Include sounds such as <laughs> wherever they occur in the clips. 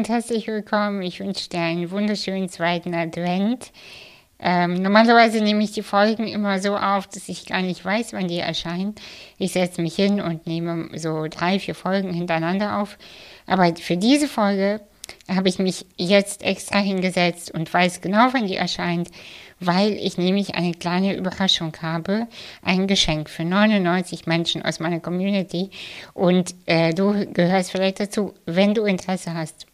und herzlich willkommen. Ich wünsche dir einen wunderschönen zweiten Advent. Ähm, normalerweise nehme ich die Folgen immer so auf, dass ich gar nicht weiß, wann die erscheinen. Ich setze mich hin und nehme so drei, vier Folgen hintereinander auf. Aber für diese Folge habe ich mich jetzt extra hingesetzt und weiß genau, wann die erscheint, weil ich nämlich eine kleine Überraschung habe, ein Geschenk für 99 Menschen aus meiner Community und äh, du gehörst vielleicht dazu, wenn du Interesse hast.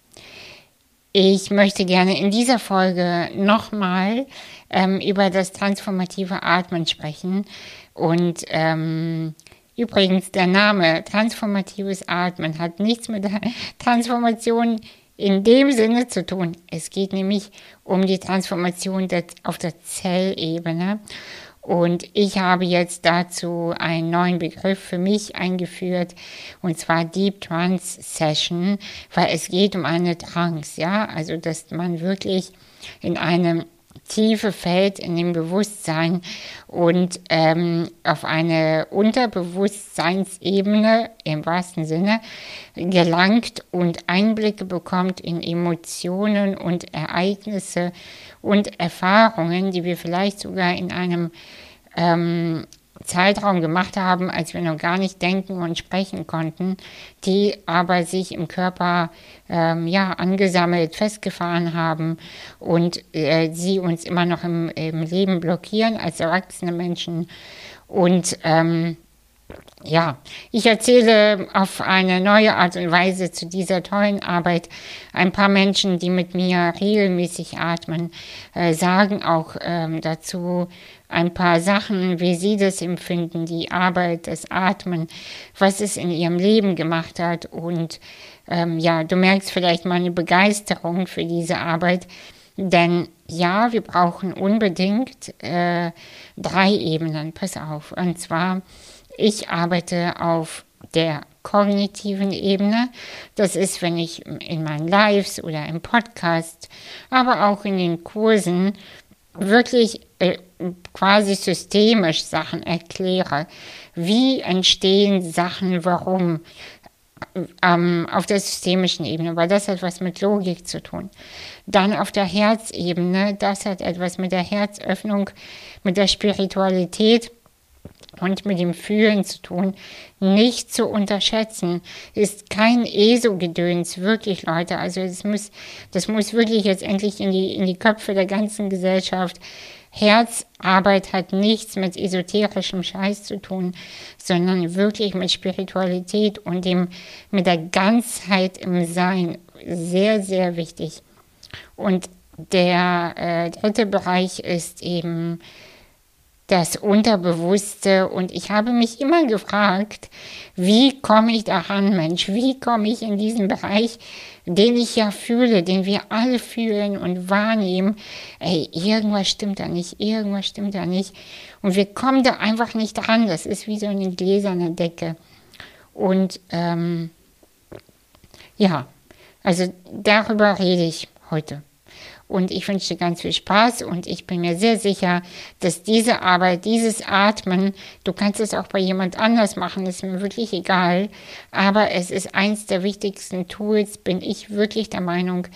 Ich möchte gerne in dieser Folge nochmal ähm, über das transformative Atmen sprechen und ähm, Übrigens, der Name transformatives Atmen hat nichts mit der <laughs> Transformation in dem Sinne zu tun. Es geht nämlich um die Transformation auf der Zellebene. Und ich habe jetzt dazu einen neuen Begriff für mich eingeführt, und zwar Deep Trance Session, weil es geht um eine Trance, ja, also dass man wirklich in einem Tiefe fällt in dem Bewusstsein und ähm, auf eine Unterbewusstseinsebene im wahrsten Sinne gelangt und Einblicke bekommt in Emotionen und Ereignisse und Erfahrungen, die wir vielleicht sogar in einem ähm, Zeitraum gemacht haben, als wir noch gar nicht denken und sprechen konnten, die aber sich im Körper ähm, ja, angesammelt, festgefahren haben und äh, sie uns immer noch im, im Leben blockieren als erwachsene Menschen. Und ähm, ja, ich erzähle auf eine neue Art und Weise zu dieser tollen Arbeit. Ein paar Menschen, die mit mir regelmäßig atmen, äh, sagen auch ähm, dazu ein paar Sachen, wie sie das empfinden, die Arbeit, das Atmen, was es in ihrem Leben gemacht hat. Und ähm, ja, du merkst vielleicht meine Begeisterung für diese Arbeit. Denn ja, wir brauchen unbedingt äh, drei Ebenen. Pass auf. Und zwar ich arbeite auf der kognitiven Ebene. Das ist, wenn ich in meinen Lives oder im Podcast, aber auch in den Kursen wirklich äh, quasi systemisch Sachen erkläre. Wie entstehen Sachen, warum? Ähm, auf der systemischen Ebene, weil das hat was mit Logik zu tun. Dann auf der Herzebene, das hat etwas mit der Herzöffnung, mit der Spiritualität und mit dem Fühlen zu tun, nicht zu unterschätzen, ist kein ESO-Gedöns, wirklich, Leute. Also das muss, das muss wirklich jetzt endlich in die, in die Köpfe der ganzen Gesellschaft. Herzarbeit hat nichts mit esoterischem Scheiß zu tun, sondern wirklich mit Spiritualität und dem, mit der Ganzheit im Sein. Sehr, sehr wichtig. Und der äh, dritte Bereich ist eben das Unterbewusste. Und ich habe mich immer gefragt, wie komme ich daran, Mensch? Wie komme ich in diesen Bereich, den ich ja fühle, den wir alle fühlen und wahrnehmen? Ey, irgendwas stimmt da nicht, irgendwas stimmt da nicht. Und wir kommen da einfach nicht dran. Das ist wie so eine gläserne Decke. Und ähm, ja, also darüber rede ich heute. Und ich wünsche dir ganz viel Spaß und ich bin mir sehr sicher, dass diese Arbeit, dieses Atmen, du kannst es auch bei jemand anders machen, ist mir wirklich egal. Aber es ist eins der wichtigsten Tools, bin ich wirklich der Meinung,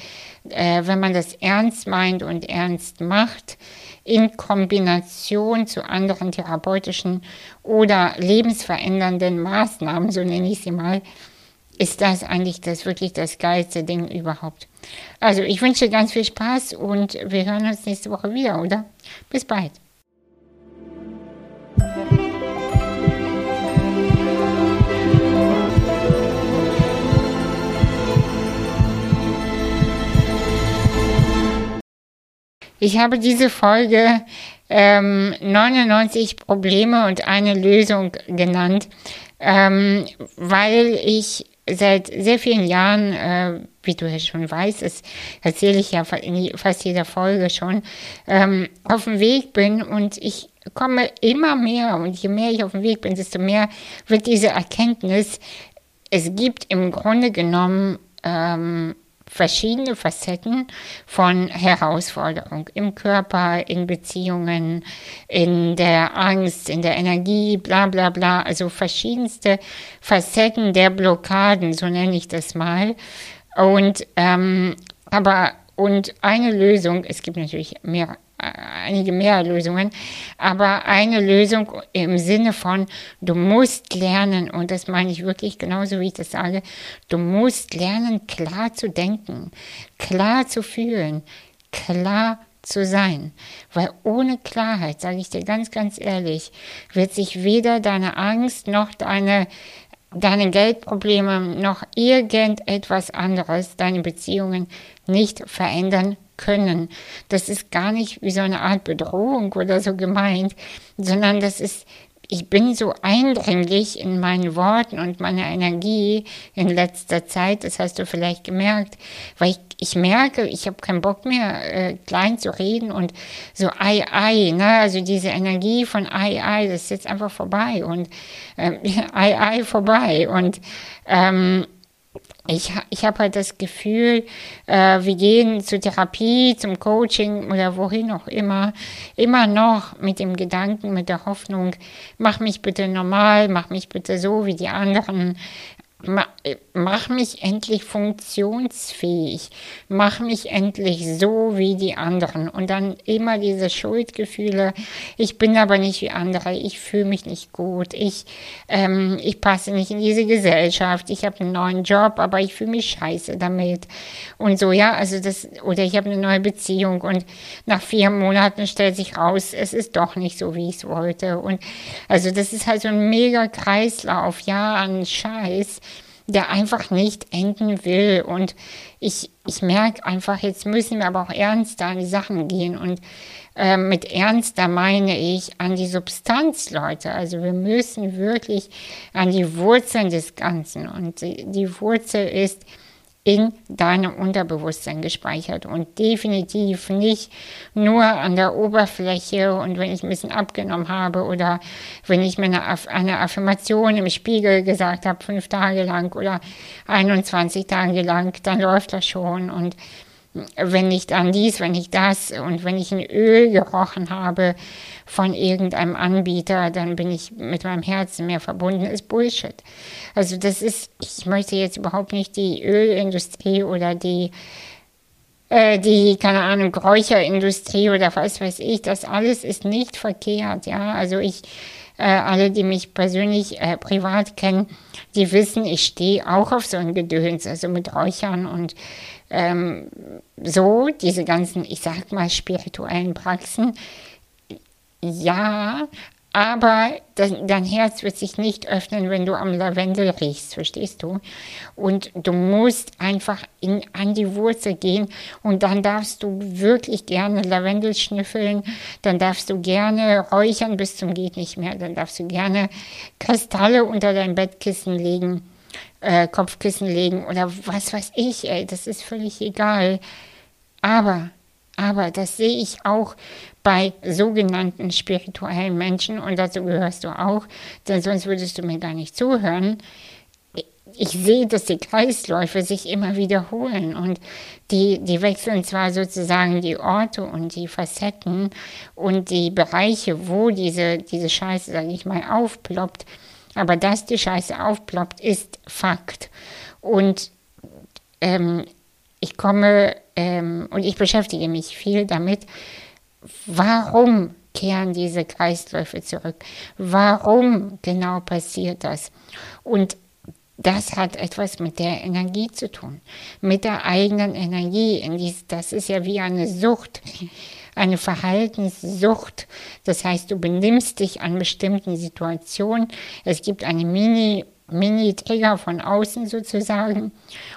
äh, wenn man das ernst meint und ernst macht, in Kombination zu anderen therapeutischen oder lebensverändernden Maßnahmen, so nenne ich sie mal, ist das eigentlich das wirklich das geilste Ding überhaupt. Also ich wünsche ganz viel Spaß und wir hören uns nächste Woche wieder, oder? Bis bald. Ich habe diese Folge ähm, 99 Probleme und eine Lösung genannt, ähm, weil ich seit sehr vielen Jahren, äh, wie du ja schon weißt, das erzähle ich ja in fast jeder Folge schon, ähm, auf dem Weg bin und ich komme immer mehr und je mehr ich auf dem Weg bin, desto mehr wird diese Erkenntnis, es gibt im Grunde genommen ähm, verschiedene Facetten von Herausforderung im Körper, in Beziehungen, in der Angst, in der Energie, bla bla bla, also verschiedenste Facetten der Blockaden, so nenne ich das mal. Und, ähm, aber, und eine Lösung, es gibt natürlich mehr einige mehr Lösungen, aber eine Lösung im Sinne von, du musst lernen, und das meine ich wirklich genauso, wie ich das sage, du musst lernen, klar zu denken, klar zu fühlen, klar zu sein. Weil ohne Klarheit, sage ich dir ganz, ganz ehrlich, wird sich weder deine Angst noch deine deine Geldprobleme noch irgendetwas anderes, deine Beziehungen nicht verändern können. Das ist gar nicht wie so eine Art Bedrohung oder so gemeint, sondern das ist ich bin so eindringlich in meinen Worten und meiner Energie in letzter Zeit, das hast du vielleicht gemerkt, weil ich, ich merke, ich habe keinen Bock mehr, äh, klein zu reden und so ei, ei, ne? also diese Energie von ei, ei, das ist jetzt einfach vorbei und äh, <laughs> ei, ei, vorbei und ähm, ich, ich habe halt das Gefühl, äh, wir gehen zur Therapie, zum Coaching oder wohin auch immer, immer noch mit dem Gedanken, mit der Hoffnung, mach mich bitte normal, mach mich bitte so wie die anderen, mach mich endlich funktionsfähig, mach mich endlich so wie die anderen. Und dann immer diese Schuldgefühle, ich bin aber nicht wie andere, ich fühle mich nicht gut, ich, ähm, ich passe nicht in diese Gesellschaft, ich habe einen neuen Job, aber ich fühle mich scheiße damit. Und so, ja, also das, oder ich habe eine neue Beziehung und nach vier Monaten stellt sich raus, es ist doch nicht so, wie ich es wollte. Und also das ist halt so ein mega Kreislauf, ja, an Scheiß der einfach nicht enden will. Und ich, ich merke einfach, jetzt müssen wir aber auch ernster an die Sachen gehen. Und äh, mit ernster meine ich an die Substanz, Leute. Also wir müssen wirklich an die Wurzeln des Ganzen. Und die, die Wurzel ist, in deinem Unterbewusstsein gespeichert und definitiv nicht nur an der Oberfläche. Und wenn ich ein bisschen abgenommen habe oder wenn ich mir eine, eine Affirmation im Spiegel gesagt habe, fünf Tage lang oder 21 Tage lang, dann läuft das schon. Und wenn nicht an dies, wenn nicht das und wenn ich ein Öl gerochen habe von irgendeinem Anbieter, dann bin ich mit meinem Herzen mehr verbunden, ist Bullshit. Also das ist, ich möchte jetzt überhaupt nicht die Ölindustrie oder die äh, die, keine Ahnung, Räucherindustrie oder was weiß ich, das alles ist nicht verkehrt, ja. Also ich, äh, alle, die mich persönlich äh, privat kennen, die wissen, ich stehe auch auf so ein Gedöns, also mit Räuchern und ähm, so, diese ganzen, ich sag mal, spirituellen Praxen, ja, aber dein Herz wird sich nicht öffnen, wenn du am Lavendel riechst, verstehst du? Und du musst einfach in, an die Wurzel gehen und dann darfst du wirklich gerne Lavendel schnüffeln, dann darfst du gerne räuchern bis zum geht nicht mehr, dann darfst du gerne Kristalle unter dein Bettkissen legen äh, Kopfkissen legen oder was weiß ich, ey, das ist völlig egal. Aber, aber das sehe ich auch bei sogenannten spirituellen Menschen und dazu gehörst du auch, denn sonst würdest du mir gar nicht zuhören. Ich sehe, dass die Kreisläufe sich immer wiederholen und die, die wechseln zwar sozusagen die Orte und die Facetten und die Bereiche, wo diese, diese Scheiße, sage ich mal, aufploppt, aber dass die Scheiße aufploppt, ist Fakt. Und ähm, ich komme ähm, und ich beschäftige mich viel damit, warum kehren diese Kreisläufe zurück? Warum genau passiert das? Und das hat etwas mit der Energie zu tun, mit der eigenen Energie. Das ist ja wie eine Sucht eine Verhaltenssucht. Das heißt, du benimmst dich an bestimmten Situationen. Es gibt eine Mini- Mini-Trigger von außen sozusagen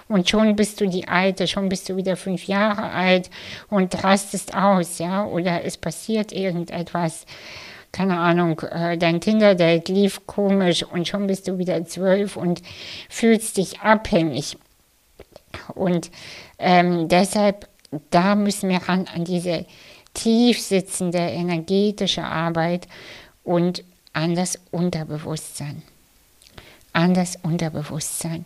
und schon bist du die Alte, schon bist du wieder fünf Jahre alt und rastest aus, ja, oder es passiert irgendetwas, keine Ahnung, äh, dein Tinder-Date lief komisch und schon bist du wieder zwölf und fühlst dich abhängig. Und ähm, deshalb, da müssen wir ran an diese tief sitzende energetische Arbeit und an das Unterbewusstsein. An das Unterbewusstsein.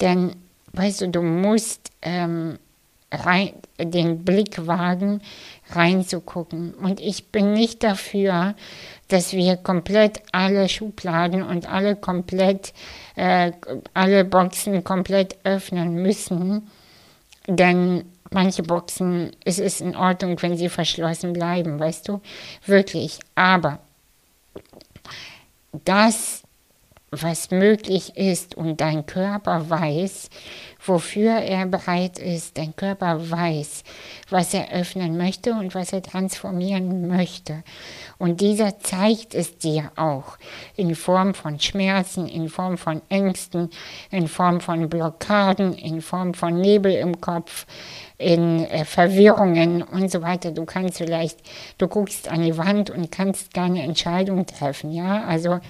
Denn, weißt du, du musst ähm, rein, den Blick wagen, reinzugucken. Und ich bin nicht dafür, dass wir komplett alle Schubladen und alle komplett, äh, alle Boxen komplett öffnen müssen denn manche Boxen, es ist in Ordnung, wenn sie verschlossen bleiben, weißt du? Wirklich. Aber das was möglich ist und dein Körper weiß, wofür er bereit ist, dein Körper weiß, was er öffnen möchte und was er transformieren möchte. Und dieser zeigt es dir auch in Form von Schmerzen, in Form von Ängsten, in Form von Blockaden, in Form von Nebel im Kopf, in äh, Verwirrungen und so weiter. Du kannst vielleicht, du guckst an die Wand und kannst keine Entscheidung treffen, ja, also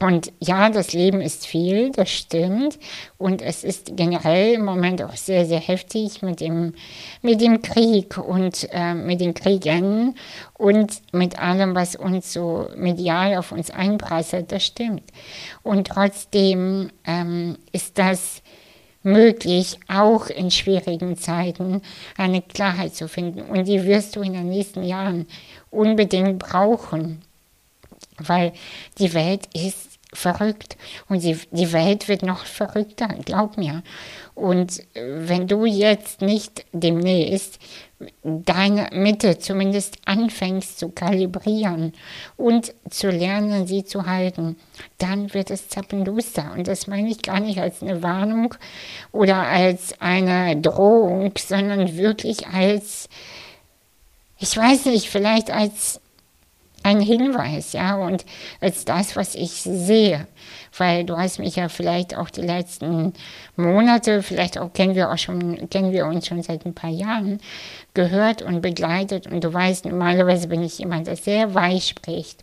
und ja, das Leben ist viel, das stimmt. Und es ist generell im Moment auch sehr, sehr heftig mit dem, mit dem Krieg und äh, mit den Kriegen und mit allem, was uns so medial auf uns einprasselt, das stimmt. Und trotzdem ähm, ist das möglich, auch in schwierigen Zeiten eine Klarheit zu finden. Und die wirst du in den nächsten Jahren unbedingt brauchen weil die Welt ist verrückt und die, die Welt wird noch verrückter, glaub mir. Und äh, wenn du jetzt nicht demnächst deine Mitte zumindest anfängst zu kalibrieren und zu lernen, sie zu halten, dann wird es zappenduster. Und das meine ich gar nicht als eine Warnung oder als eine Drohung, sondern wirklich als, ich weiß nicht, vielleicht als ein Hinweis, ja, und als das, was ich sehe. Weil du hast mich ja vielleicht auch die letzten Monate, vielleicht auch kennen wir auch schon, kennen wir uns schon seit ein paar Jahren, gehört und begleitet. Und du weißt, normalerweise bin ich jemand, der sehr weich spricht,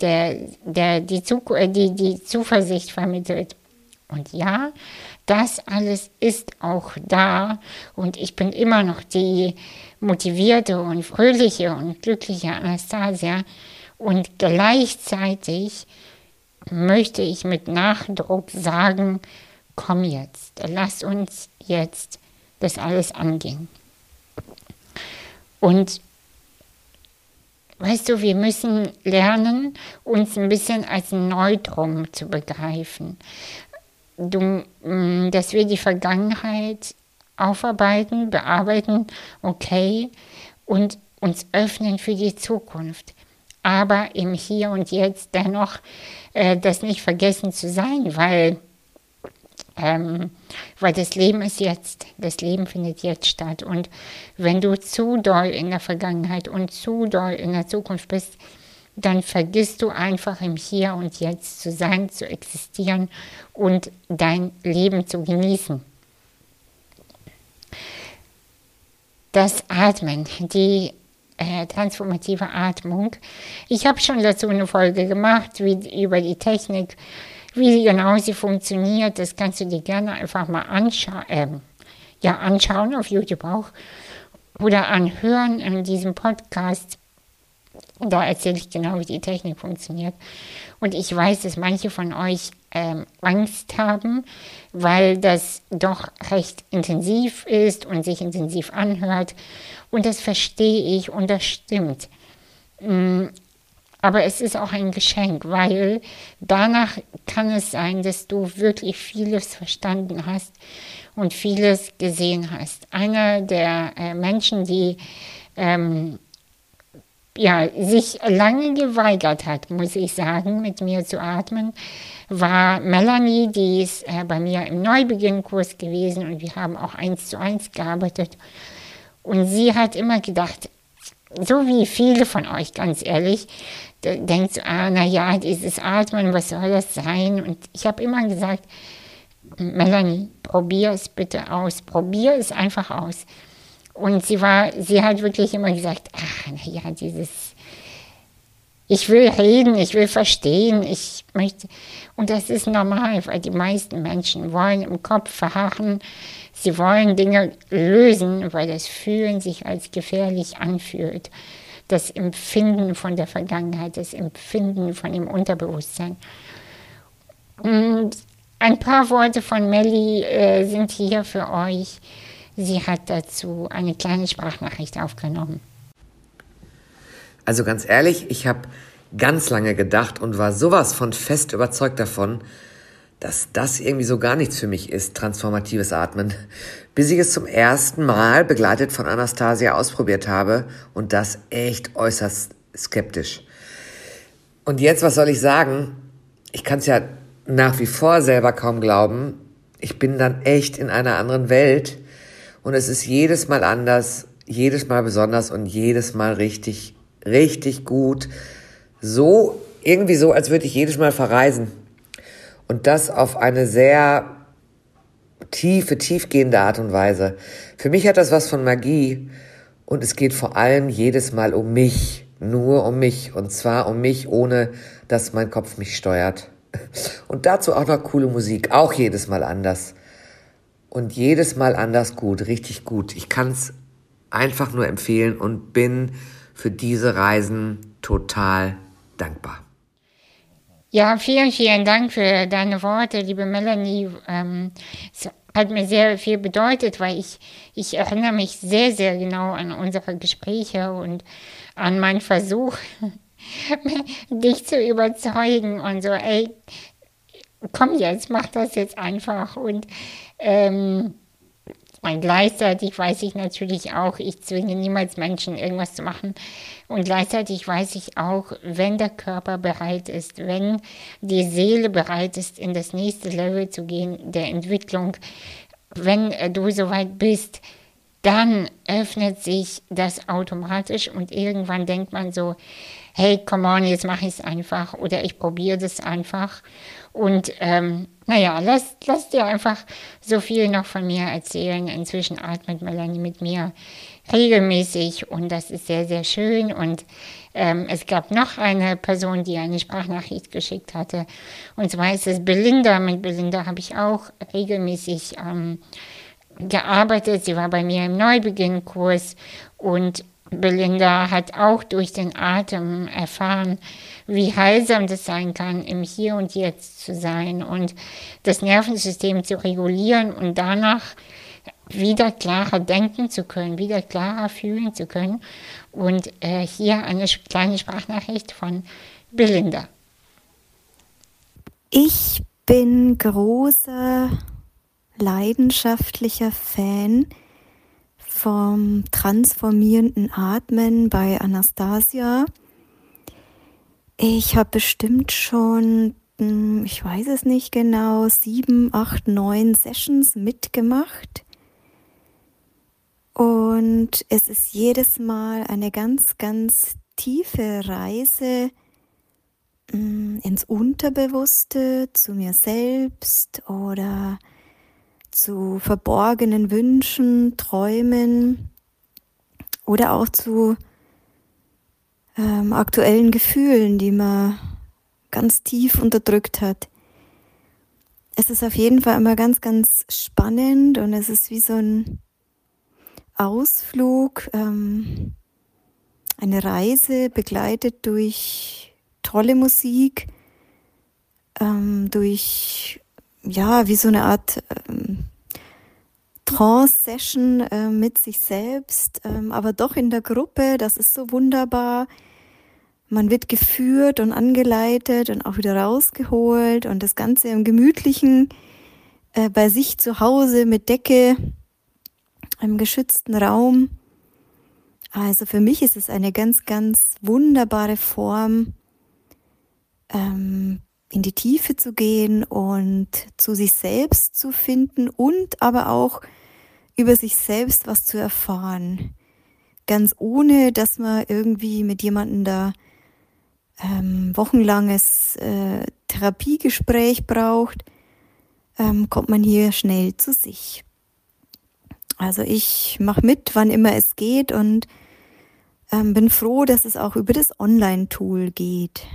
der, der die, äh, die, die Zuversicht vermittelt. Und ja, das alles ist auch da und ich bin immer noch die motivierte und fröhliche und glückliche Anastasia und gleichzeitig möchte ich mit Nachdruck sagen, komm jetzt, lass uns jetzt das alles angehen. Und weißt du, wir müssen lernen, uns ein bisschen als Neutrum zu begreifen du, mm, dass wir die Vergangenheit aufarbeiten, bearbeiten, okay, und uns öffnen für die Zukunft. Aber im Hier und Jetzt dennoch äh, das nicht vergessen zu sein, weil, ähm, weil das Leben ist jetzt, das Leben findet jetzt statt. Und wenn du zu doll in der Vergangenheit und zu doll in der Zukunft bist, dann vergisst du einfach im Hier und Jetzt zu sein, zu existieren und dein Leben zu genießen. Das Atmen, die äh, transformative Atmung. Ich habe schon dazu eine Folge gemacht wie, über die Technik, wie genau sie funktioniert. Das kannst du dir gerne einfach mal anscha äh, ja, anschauen auf YouTube auch oder anhören in diesem Podcast da erzähle ich genau, wie die Technik funktioniert. Und ich weiß, dass manche von euch ähm, Angst haben, weil das doch recht intensiv ist und sich intensiv anhört. Und das verstehe ich und das stimmt. Mm, aber es ist auch ein Geschenk, weil danach kann es sein, dass du wirklich vieles verstanden hast und vieles gesehen hast. Einer der äh, Menschen, die ähm, ja, sich lange geweigert hat, muss ich sagen, mit mir zu atmen, war Melanie, die ist äh, bei mir im Neubeginnkurs gewesen und wir haben auch eins zu eins gearbeitet. Und sie hat immer gedacht, so wie viele von euch, ganz ehrlich, denkt so, ah, naja, dieses Atmen, was soll das sein? Und ich habe immer gesagt, Melanie, probier es bitte aus, probier es einfach aus. Und sie war, sie hat wirklich immer gesagt, ach, naja, dieses, ich will reden, ich will verstehen, ich möchte, und das ist normal, weil die meisten Menschen wollen im Kopf verharren, sie wollen Dinge lösen, weil das Fühlen sich als gefährlich anfühlt. Das Empfinden von der Vergangenheit, das Empfinden von dem Unterbewusstsein. Und ein paar Worte von Melly äh, sind hier für euch. Sie hat dazu eine kleine Sprachnachricht aufgenommen. Also ganz ehrlich, ich habe ganz lange gedacht und war sowas von fest überzeugt davon, dass das irgendwie so gar nichts für mich ist, transformatives Atmen, bis ich es zum ersten Mal begleitet von Anastasia ausprobiert habe und das echt äußerst skeptisch. Und jetzt, was soll ich sagen? Ich kann es ja nach wie vor selber kaum glauben. Ich bin dann echt in einer anderen Welt und es ist jedes Mal anders, jedes Mal besonders und jedes Mal richtig, richtig gut. So, irgendwie so, als würde ich jedes Mal verreisen. Und das auf eine sehr tiefe, tiefgehende Art und Weise. Für mich hat das was von Magie und es geht vor allem jedes Mal um mich, nur um mich und zwar um mich, ohne dass mein Kopf mich steuert. Und dazu auch noch coole Musik, auch jedes Mal anders. Und jedes Mal anders gut, richtig gut. Ich kann es einfach nur empfehlen und bin für diese Reisen total dankbar. Ja, vielen, vielen Dank für deine Worte, liebe Melanie. Ähm, es hat mir sehr viel bedeutet, weil ich, ich erinnere mich sehr, sehr genau an unsere Gespräche und an meinen Versuch, <laughs> dich zu überzeugen und so, ey, komm jetzt, mach das jetzt einfach. Und ähm, gleichzeitig weiß ich natürlich auch, ich zwinge niemals Menschen, irgendwas zu machen. Und gleichzeitig weiß ich auch, wenn der Körper bereit ist, wenn die Seele bereit ist, in das nächste Level zu gehen der Entwicklung, wenn du soweit bist, dann öffnet sich das automatisch und irgendwann denkt man so, hey, come on, jetzt mache ich es einfach oder ich probiere das einfach. Und ähm, naja, lass, lass dir einfach so viel noch von mir erzählen. Inzwischen atmet Melanie mit mir regelmäßig und das ist sehr, sehr schön. Und ähm, es gab noch eine Person, die eine Sprachnachricht geschickt hatte. Und zwar ist es Belinda. Mit Belinda habe ich auch regelmäßig ähm, gearbeitet. Sie war bei mir im Neubeginnkurs und Belinda hat auch durch den Atem erfahren, wie heilsam das sein kann, im Hier und Jetzt zu sein und das Nervensystem zu regulieren und danach wieder klarer denken zu können, wieder klarer fühlen zu können. Und äh, hier eine kleine Sprachnachricht von Belinda. Ich bin großer leidenschaftlicher Fan vom transformierenden Atmen bei Anastasia. Ich habe bestimmt schon, hm, ich weiß es nicht genau, sieben, acht, neun Sessions mitgemacht. Und es ist jedes Mal eine ganz, ganz tiefe Reise hm, ins Unterbewusste, zu mir selbst oder zu verborgenen Wünschen, Träumen oder auch zu ähm, aktuellen Gefühlen, die man ganz tief unterdrückt hat. Es ist auf jeden Fall immer ganz, ganz spannend und es ist wie so ein Ausflug, ähm, eine Reise begleitet durch tolle Musik, ähm, durch ja, wie so eine Art ähm, Trance-Session äh, mit sich selbst, ähm, aber doch in der Gruppe. Das ist so wunderbar. Man wird geführt und angeleitet und auch wieder rausgeholt und das Ganze im gemütlichen, äh, bei sich zu Hause mit Decke, im geschützten Raum. Also für mich ist es eine ganz, ganz wunderbare Form, ähm, in die Tiefe zu gehen und zu sich selbst zu finden und aber auch über sich selbst was zu erfahren. Ganz ohne, dass man irgendwie mit jemandem da ähm, wochenlanges äh, Therapiegespräch braucht, ähm, kommt man hier schnell zu sich. Also ich mache mit, wann immer es geht und ähm, bin froh, dass es auch über das Online-Tool geht.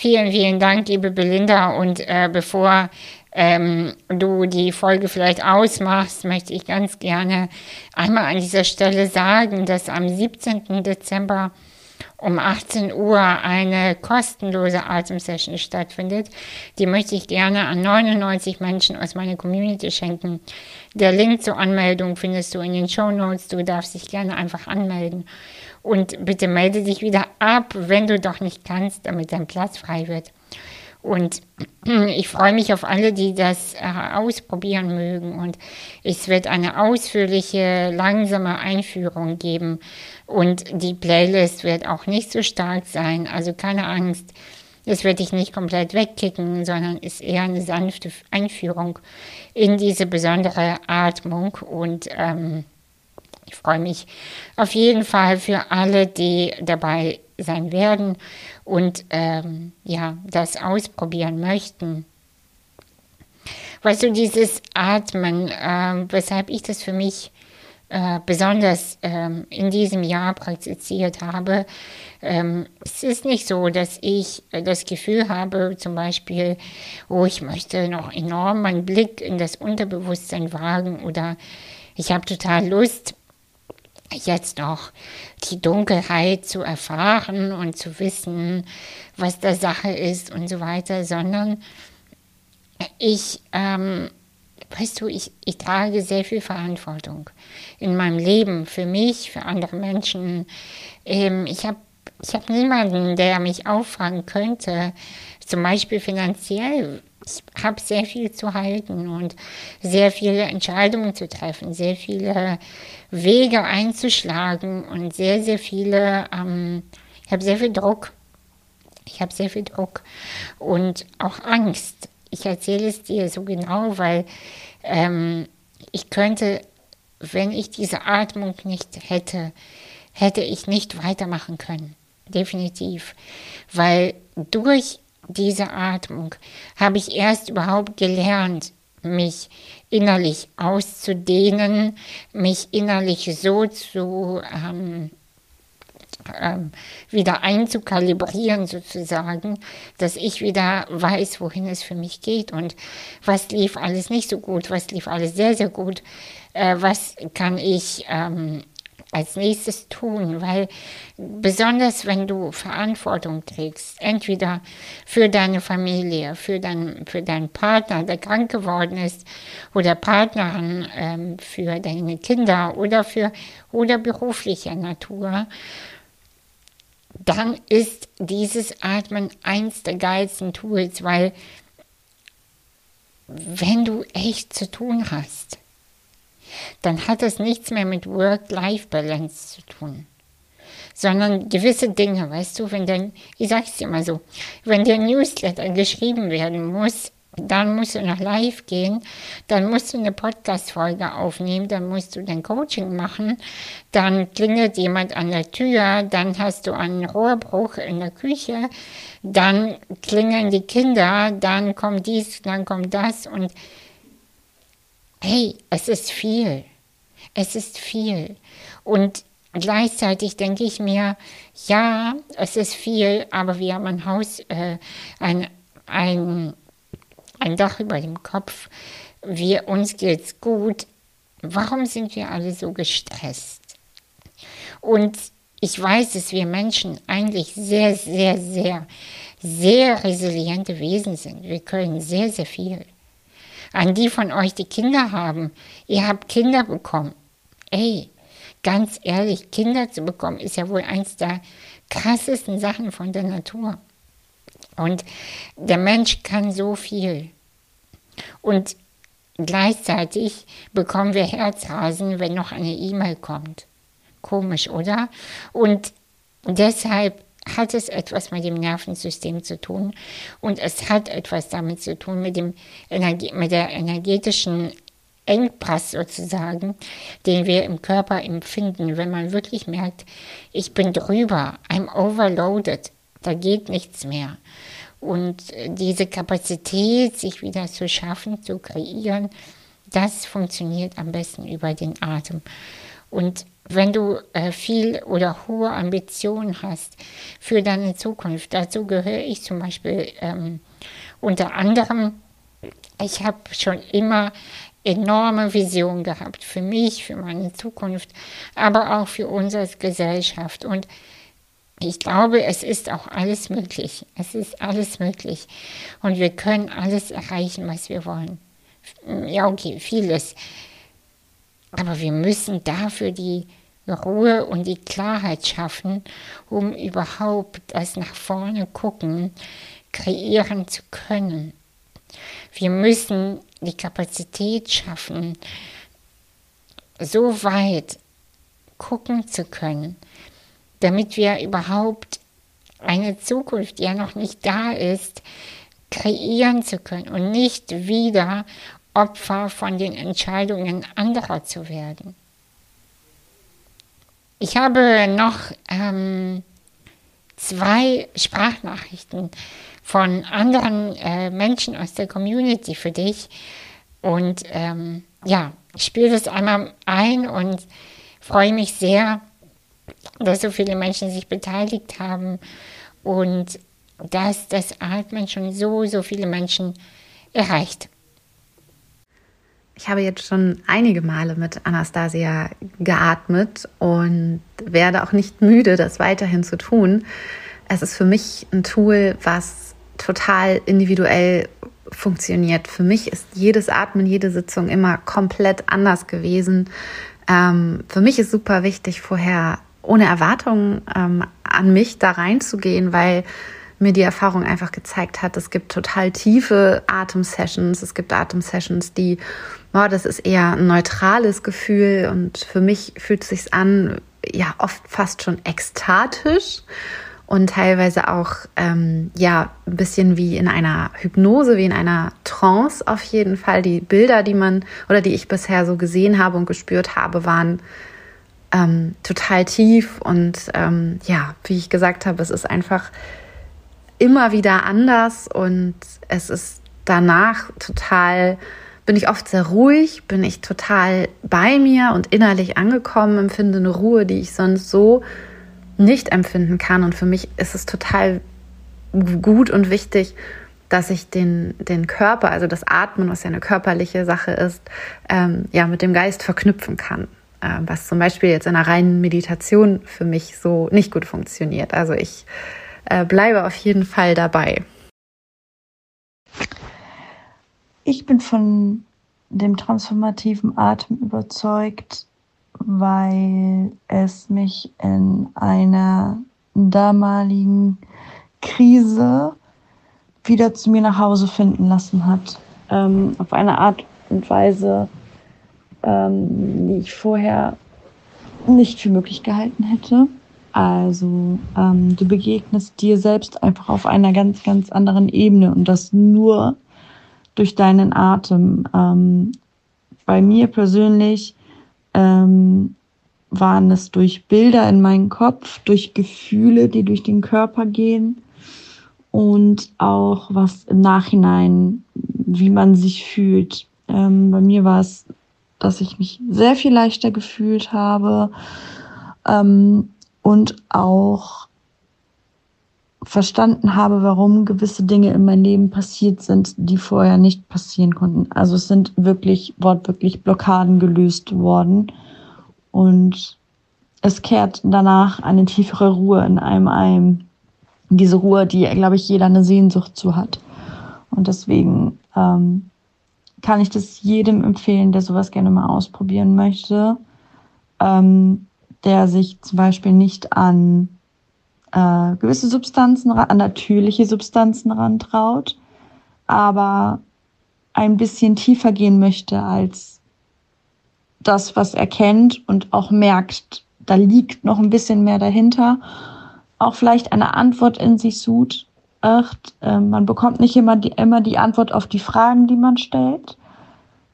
Vielen, vielen Dank, liebe Belinda. Und äh, bevor ähm, du die Folge vielleicht ausmachst, möchte ich ganz gerne einmal an dieser Stelle sagen, dass am 17. Dezember um 18 Uhr eine kostenlose Atemsession stattfindet. Die möchte ich gerne an 99 Menschen aus meiner Community schenken. Der Link zur Anmeldung findest du in den Show Notes. Du darfst dich gerne einfach anmelden. Und bitte melde dich wieder ab, wenn du doch nicht kannst, damit dein Platz frei wird. Und <clears throat> ich freue mich auf alle, die das äh, ausprobieren mögen. Und es wird eine ausführliche, langsame Einführung geben. Und die Playlist wird auch nicht so stark sein. Also keine Angst. Das wird dich nicht komplett wegkicken, sondern ist eher eine sanfte Einführung in diese besondere Atmung. Und ähm, ich freue mich auf jeden Fall für alle, die dabei sein werden und ähm, ja, das ausprobieren möchten. Weißt du, dieses Atmen, äh, weshalb ich das für mich äh, besonders ähm, in diesem Jahr praktiziert habe, ähm, es ist nicht so, dass ich äh, das Gefühl habe, zum Beispiel, oh, ich möchte noch enorm meinen Blick in das Unterbewusstsein wagen oder ich habe total Lust, jetzt noch die Dunkelheit zu erfahren und zu wissen, was der Sache ist und so weiter, sondern ich, ähm, weißt du, ich, ich trage sehr viel Verantwortung in meinem Leben für mich, für andere Menschen. Ähm, ich habe ich hab niemanden, der mich auffangen könnte, zum Beispiel finanziell, ich habe sehr viel zu halten und sehr viele Entscheidungen zu treffen, sehr viele Wege einzuschlagen und sehr, sehr viele, ähm, ich habe sehr viel Druck. Ich habe sehr viel Druck und auch Angst. Ich erzähle es dir so genau, weil ähm, ich könnte, wenn ich diese Atmung nicht hätte, hätte ich nicht weitermachen können. Definitiv. Weil durch diese Atmung habe ich erst überhaupt gelernt, mich innerlich auszudehnen, mich innerlich so zu ähm, ähm, wieder einzukalibrieren sozusagen, dass ich wieder weiß, wohin es für mich geht. Und was lief alles nicht so gut, was lief alles sehr, sehr gut, äh, was kann ich ähm, als nächstes tun, weil besonders wenn du Verantwortung trägst, entweder für deine Familie, für, dein, für deinen Partner, der krank geworden ist, oder Partnerin ähm, für deine Kinder oder für oder beruflicher Natur, dann ist dieses Atmen eins der geilsten Tools, weil wenn du echt zu tun hast, dann hat das nichts mehr mit Work-Life-Balance zu tun. Sondern gewisse Dinge, weißt du, wenn dann, ich sag's dir mal so, wenn der Newsletter geschrieben werden muss, dann musst du noch live gehen, dann musst du eine Podcast-Folge aufnehmen, dann musst du dein Coaching machen, dann klingelt jemand an der Tür, dann hast du einen Rohrbruch in der Küche, dann klingeln die Kinder, dann kommt dies, dann kommt das und hey, es ist viel. Es ist viel. Und gleichzeitig denke ich mir, ja, es ist viel, aber wir haben ein Haus, äh, ein, ein, ein Dach über dem Kopf. Wir, uns geht's gut. Warum sind wir alle so gestresst? Und ich weiß, dass wir Menschen eigentlich sehr, sehr, sehr, sehr resiliente Wesen sind. Wir können sehr, sehr viel. An die von euch, die Kinder haben, ihr habt Kinder bekommen. Ey, ganz ehrlich, Kinder zu bekommen, ist ja wohl eins der krassesten Sachen von der Natur. Und der Mensch kann so viel. Und gleichzeitig bekommen wir Herzrasen, wenn noch eine E-Mail kommt. Komisch, oder? Und deshalb hat es etwas mit dem Nervensystem zu tun und es hat etwas damit zu tun mit, dem Energie, mit der energetischen Engpass sozusagen, den wir im Körper empfinden, wenn man wirklich merkt, ich bin drüber, I'm overloaded, da geht nichts mehr. Und diese Kapazität, sich wieder zu schaffen, zu kreieren, das funktioniert am besten über den Atem. Und wenn du äh, viel oder hohe Ambitionen hast für deine Zukunft, dazu gehöre ich zum Beispiel ähm, unter anderem, ich habe schon immer enorme Visionen gehabt für mich, für meine Zukunft, aber auch für uns als Gesellschaft. Und ich glaube, es ist auch alles möglich. Es ist alles möglich. Und wir können alles erreichen, was wir wollen. Ja, okay, vieles. Aber wir müssen dafür die Ruhe und die Klarheit schaffen, um überhaupt das nach vorne gucken kreieren zu können. Wir müssen die Kapazität schaffen, so weit gucken zu können, damit wir überhaupt eine Zukunft, die ja noch nicht da ist, kreieren zu können und nicht wieder Opfer von den Entscheidungen anderer zu werden. Ich habe noch ähm, zwei Sprachnachrichten von anderen äh, Menschen aus der Community für dich. Und ähm, ja, ich spiele das einmal ein und freue mich sehr, dass so viele Menschen sich beteiligt haben und dass das Atmen schon so, so viele Menschen erreicht. Ich habe jetzt schon einige Male mit Anastasia geatmet und werde auch nicht müde, das weiterhin zu tun. Es ist für mich ein Tool, was total individuell funktioniert. Für mich ist jedes Atmen, jede Sitzung immer komplett anders gewesen. Ähm, für mich ist super wichtig, vorher ohne Erwartungen ähm, an mich da reinzugehen, weil mir die Erfahrung einfach gezeigt hat, es gibt total tiefe Atemsessions, es gibt Atemsessions, die, boah, das ist eher ein neutrales Gefühl und für mich fühlt es sich an, ja, oft fast schon ekstatisch und teilweise auch, ähm, ja, ein bisschen wie in einer Hypnose, wie in einer Trance auf jeden Fall. Die Bilder, die man oder die ich bisher so gesehen habe und gespürt habe, waren ähm, total tief und ähm, ja, wie ich gesagt habe, es ist einfach immer wieder anders und es ist danach total, bin ich oft sehr ruhig, bin ich total bei mir und innerlich angekommen, empfinde eine Ruhe, die ich sonst so nicht empfinden kann. Und für mich ist es total gut und wichtig, dass ich den, den Körper, also das Atmen, was ja eine körperliche Sache ist, ähm, ja, mit dem Geist verknüpfen kann. Äh, was zum Beispiel jetzt in einer reinen Meditation für mich so nicht gut funktioniert. Also ich äh, bleibe auf jeden Fall dabei. Ich bin von dem transformativen Atem überzeugt, weil es mich in einer damaligen Krise wieder zu mir nach Hause finden lassen hat. Ähm, auf eine Art und Weise, ähm, die ich vorher nicht für möglich gehalten hätte. Also ähm, du begegnest dir selbst einfach auf einer ganz, ganz anderen Ebene und das nur durch deinen Atem. Ähm, bei mir persönlich ähm, waren es durch Bilder in meinen Kopf, durch Gefühle, die durch den Körper gehen und auch was im Nachhinein, wie man sich fühlt. Ähm, bei mir war es, dass ich mich sehr viel leichter gefühlt habe. Ähm, und auch verstanden habe, warum gewisse Dinge in meinem Leben passiert sind, die vorher nicht passieren konnten. Also es sind wirklich wortwörtlich Blockaden gelöst worden und es kehrt danach eine tiefere Ruhe in einem ein. Diese Ruhe, die, glaube ich, jeder eine Sehnsucht zu hat. Und deswegen ähm, kann ich das jedem empfehlen, der sowas gerne mal ausprobieren möchte. Ähm, der sich zum Beispiel nicht an äh, gewisse Substanzen, an natürliche Substanzen rantraut, aber ein bisschen tiefer gehen möchte als das, was er kennt und auch merkt, da liegt noch ein bisschen mehr dahinter, auch vielleicht eine Antwort in sich sucht. Äh, man bekommt nicht immer die, immer die Antwort auf die Fragen, die man stellt,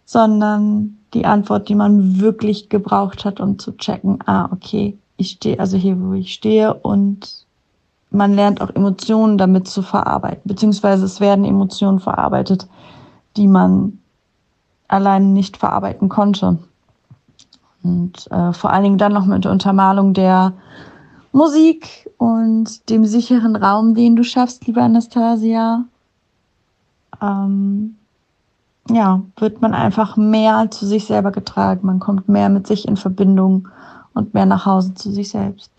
sondern die Antwort, die man wirklich gebraucht hat, um zu checken, ah, okay, ich stehe also hier, wo ich stehe und man lernt auch Emotionen damit zu verarbeiten, beziehungsweise es werden Emotionen verarbeitet, die man allein nicht verarbeiten konnte. Und äh, vor allen Dingen dann noch mit Untermalung der Musik und dem sicheren Raum, den du schaffst, liebe Anastasia. Ähm, ja, wird man einfach mehr zu sich selber getragen. Man kommt mehr mit sich in Verbindung und mehr nach Hause zu sich selbst.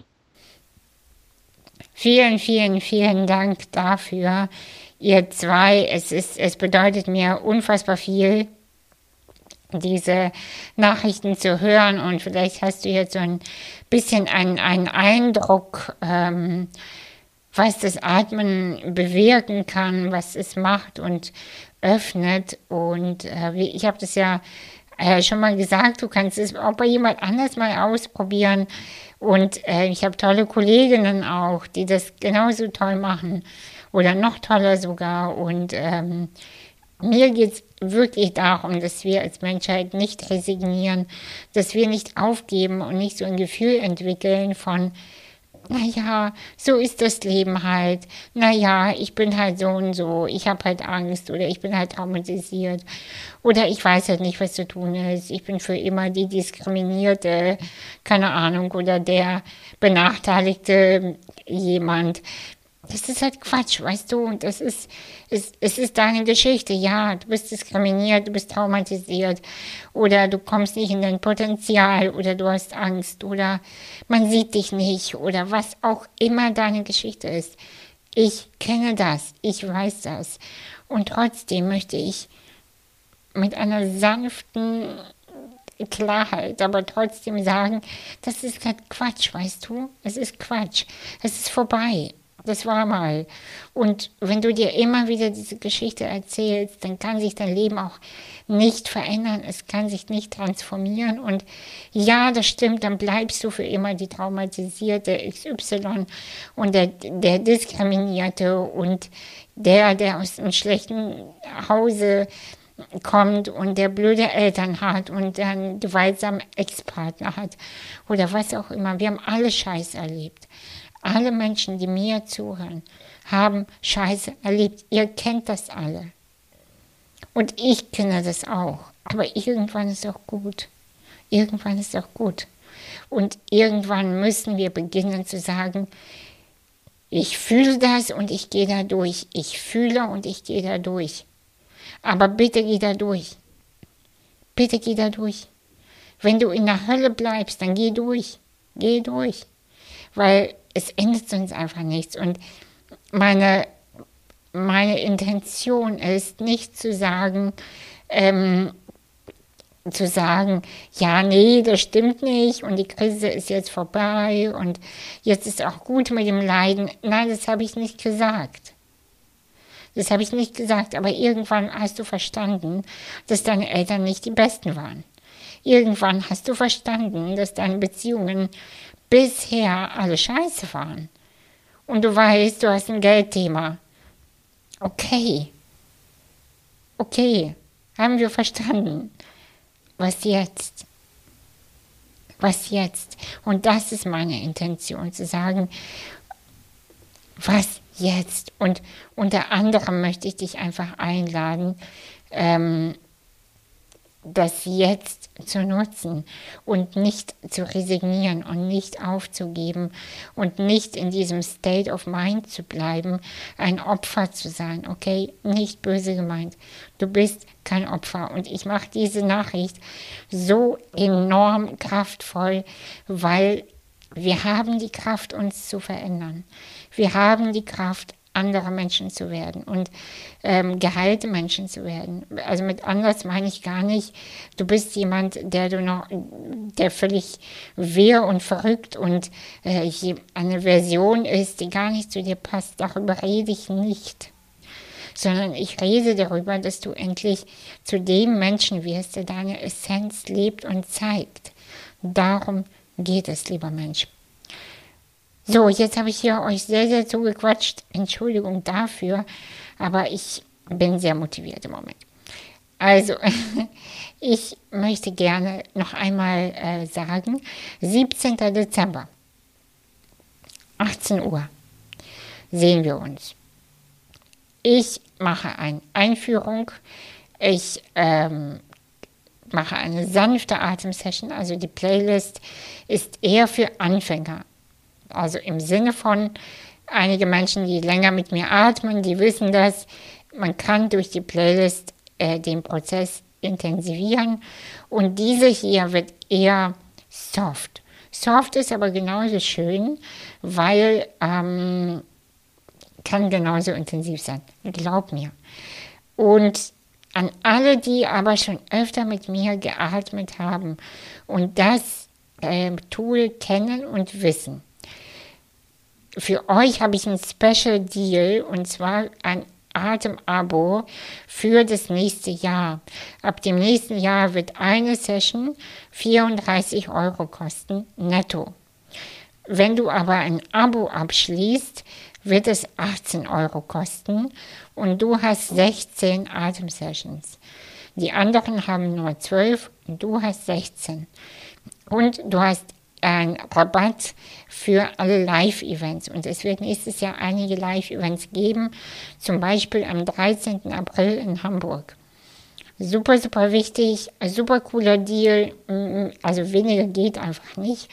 Vielen, vielen, vielen Dank dafür, ihr zwei. Es ist, es bedeutet mir unfassbar viel, diese Nachrichten zu hören und vielleicht hast du jetzt so ein bisschen einen, einen Eindruck ähm, was das Atmen bewirken kann, was es macht und öffnet. Und äh, ich habe das ja äh, schon mal gesagt, du kannst es auch bei jemand anders mal ausprobieren. Und äh, ich habe tolle Kolleginnen auch, die das genauso toll machen oder noch toller sogar. Und ähm, mir geht es wirklich darum, dass wir als Menschheit nicht resignieren, dass wir nicht aufgeben und nicht so ein Gefühl entwickeln von, naja, so ist das Leben halt. Naja, ich bin halt so und so. Ich habe halt Angst oder ich bin halt traumatisiert. Oder ich weiß halt nicht, was zu tun ist. Ich bin für immer die Diskriminierte, keine Ahnung, oder der benachteiligte jemand. Das ist halt Quatsch, weißt du? Und das ist, es, es ist deine Geschichte. Ja, du bist diskriminiert, du bist traumatisiert oder du kommst nicht in dein Potenzial oder du hast Angst oder man sieht dich nicht oder was auch immer deine Geschichte ist. Ich kenne das, ich weiß das. Und trotzdem möchte ich mit einer sanften Klarheit, aber trotzdem sagen, das ist halt Quatsch, weißt du? Es ist Quatsch. Es ist vorbei das war mal. Und wenn du dir immer wieder diese Geschichte erzählst, dann kann sich dein Leben auch nicht verändern, es kann sich nicht transformieren. Und ja, das stimmt, dann bleibst du für immer die traumatisierte XY und der, der Diskriminierte und der, der aus einem schlechten Hause kommt und der blöde Eltern hat und einen gewaltsamen Ex-Partner hat oder was auch immer. Wir haben alle Scheiß erlebt. Alle Menschen, die mir zuhören, haben Scheiße erlebt. Ihr kennt das alle. Und ich kenne das auch. Aber irgendwann ist auch gut. Irgendwann ist auch gut. Und irgendwann müssen wir beginnen zu sagen, ich fühle das und ich gehe da durch. Ich fühle und ich gehe da durch. Aber bitte geh da durch. Bitte geh da durch. Wenn du in der Hölle bleibst, dann geh durch. Geh durch. Weil es ändert uns einfach nichts. Und meine, meine Intention ist nicht zu sagen, ähm, zu sagen, ja, nee, das stimmt nicht und die Krise ist jetzt vorbei und jetzt ist auch gut mit dem Leiden. Nein, das habe ich nicht gesagt. Das habe ich nicht gesagt, aber irgendwann hast du verstanden, dass deine Eltern nicht die besten waren. Irgendwann hast du verstanden, dass deine Beziehungen bisher alle scheiße waren. Und du weißt, du hast ein Geldthema. Okay. Okay. Haben wir verstanden. Was jetzt? Was jetzt? Und das ist meine Intention, zu sagen, was jetzt? Und unter anderem möchte ich dich einfach einladen, ähm, das jetzt zu nutzen und nicht zu resignieren und nicht aufzugeben und nicht in diesem State of Mind zu bleiben, ein Opfer zu sein, okay? Nicht böse gemeint. Du bist kein Opfer und ich mache diese Nachricht so enorm kraftvoll, weil wir haben die Kraft, uns zu verändern. Wir haben die Kraft, andere Menschen zu werden und ähm, geheilte Menschen zu werden. Also mit anders meine ich gar nicht, du bist jemand, der du noch, der völlig wehr und verrückt und äh, eine Version ist, die gar nicht zu dir passt. Darüber rede ich nicht. Sondern ich rede darüber, dass du endlich zu dem Menschen wirst, der deine Essenz lebt und zeigt. Darum geht es, lieber Mensch. So, jetzt habe ich hier euch sehr, sehr zugequatscht. Entschuldigung dafür, aber ich bin sehr motiviert im Moment. Also, <laughs> ich möchte gerne noch einmal äh, sagen, 17. Dezember, 18 Uhr, sehen wir uns. Ich mache eine Einführung. Ich ähm, mache eine sanfte Atemsession. Also die Playlist ist eher für Anfänger. Also im Sinne von, einige Menschen, die länger mit mir atmen, die wissen das, man kann durch die Playlist äh, den Prozess intensivieren und diese hier wird eher soft. Soft ist aber genauso schön, weil ähm, kann genauso intensiv sein. Glaub mir. Und an alle, die aber schon öfter mit mir geatmet haben und das äh, Tool kennen und wissen, für euch habe ich ein Special Deal und zwar ein Atemabo für das nächste Jahr. Ab dem nächsten Jahr wird eine Session 34 Euro kosten, netto. Wenn du aber ein Abo abschließt, wird es 18 Euro kosten und du hast 16 Atemsessions. Die anderen haben nur 12 und du hast 16. Und du hast einen Rabatt für alle Live-Events. Und es wird nächstes Jahr einige Live-Events geben, zum Beispiel am 13. April in Hamburg. Super, super wichtig, super cooler Deal. Also weniger geht einfach nicht.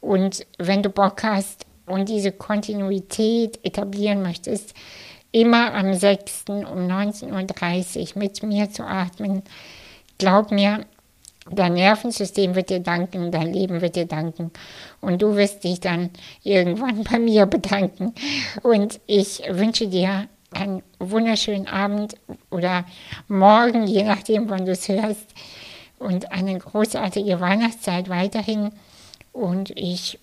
Und wenn du Bock hast und diese Kontinuität etablieren möchtest, immer am 6. um 19.30 Uhr mit mir zu atmen, glaub mir, Dein Nervensystem wird dir danken, dein Leben wird dir danken und du wirst dich dann irgendwann bei mir bedanken. Und ich wünsche dir einen wunderschönen Abend oder morgen, je nachdem, wann du es hörst, und eine großartige Weihnachtszeit weiterhin. Und ich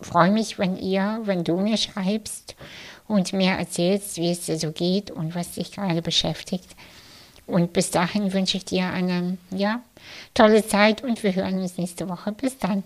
freue mich, wenn ihr, wenn du mir schreibst und mir erzählst, wie es dir so geht und was dich gerade beschäftigt. Und bis dahin wünsche ich dir eine ja, tolle Zeit und wir hören uns nächste Woche. Bis dann.